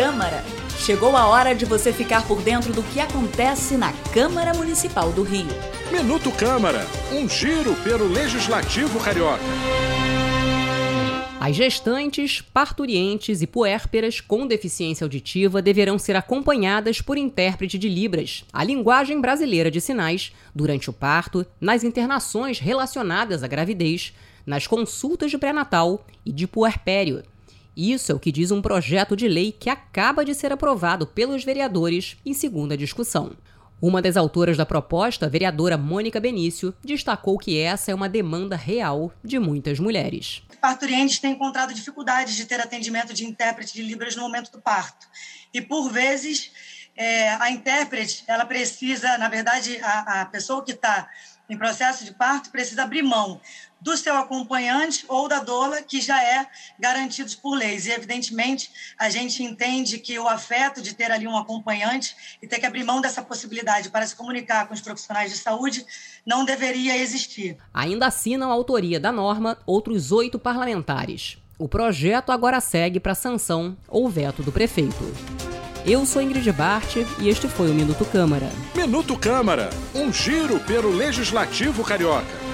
Câmara. Chegou a hora de você ficar por dentro do que acontece na Câmara Municipal do Rio. Minuto Câmara, um giro pelo Legislativo Carioca. As gestantes, parturientes e puérperas com deficiência auditiva deverão ser acompanhadas por intérprete de Libras, a linguagem brasileira de sinais, durante o parto, nas internações relacionadas à gravidez, nas consultas de pré-natal e de puerpério. Isso é o que diz um projeto de lei que acaba de ser aprovado pelos vereadores em segunda discussão. Uma das autoras da proposta, a vereadora Mônica Benício, destacou que essa é uma demanda real de muitas mulheres. Parturientes têm encontrado dificuldades de ter atendimento de intérprete de Libras no momento do parto. E, por vezes, é, a intérprete, ela precisa, na verdade, a, a pessoa que está em processo de parto precisa abrir mão do seu acompanhante ou da doula, que já é garantidos por leis. E, evidentemente, a gente entende que o afeto de ter ali um acompanhante e ter que abrir mão dessa possibilidade para se comunicar com os profissionais de saúde não deveria existir. Ainda assinam a autoria da norma outros oito parlamentares. O projeto agora segue para sanção ou veto do prefeito. Eu sou Ingrid Bart e este foi o Minuto Câmara. Minuto Câmara, um giro pelo Legislativo Carioca.